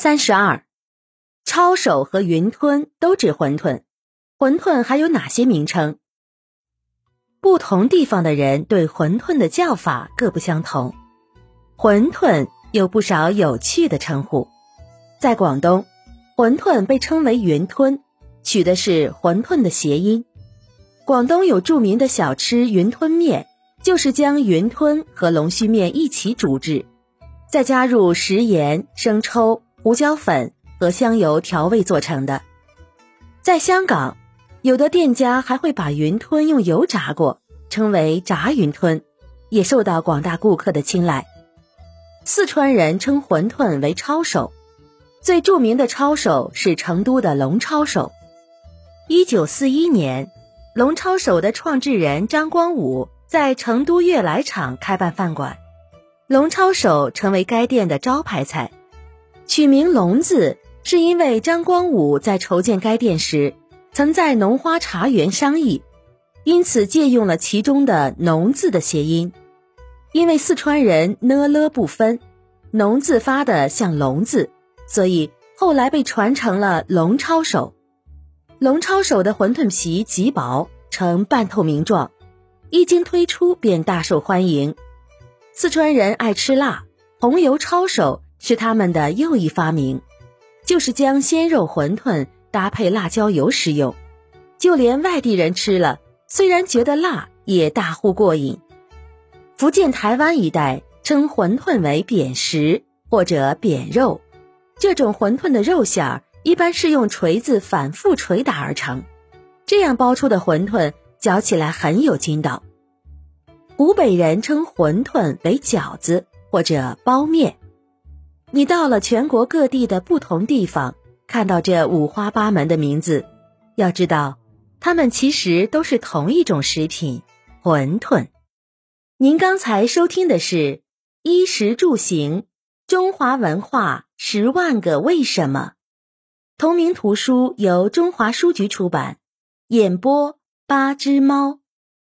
三十二，抄手和云吞都指馄饨，馄饨还有哪些名称？不同地方的人对馄饨的叫法各不相同。馄饨有不少有趣的称呼，在广东，馄饨被称为云吞，取的是馄饨的谐音。广东有著名的小吃云吞面，就是将云吞和龙须面一起煮制，再加入食盐、生抽。胡椒粉和香油调味做成的，在香港，有的店家还会把云吞用油炸过，称为炸云吞，也受到广大顾客的青睐。四川人称馄饨为抄手，最著名的抄手是成都的龙抄手。一九四一年，龙抄手的创制人张光武在成都悦来厂开办饭馆，龙抄手成为该店的招牌菜。取名“龙”字，是因为张光武在筹建该店时，曾在农花茶园商议，因此借用了其中的“农”字的谐音。因为四川人呢了不分，“农”字发的像“龙”字，所以后来被传成了“龙抄手”。龙抄手的馄饨皮极薄，呈半透明状，一经推出便大受欢迎。四川人爱吃辣，红油抄手。是他们的又一发明，就是将鲜肉馄饨搭配辣椒油食用，就连外地人吃了，虽然觉得辣，也大呼过瘾。福建、台湾一带称馄饨为扁食或者扁肉，这种馄饨的肉馅儿一般是用锤子反复捶打而成，这样包出的馄饨嚼起来很有筋道。湖北人称馄饨为饺子或者包面。你到了全国各地的不同地方，看到这五花八门的名字，要知道，它们其实都是同一种食品——馄饨。您刚才收听的是《衣食住行：中华文化十万个为什么》，同名图书由中华书局出版，演播八只猫。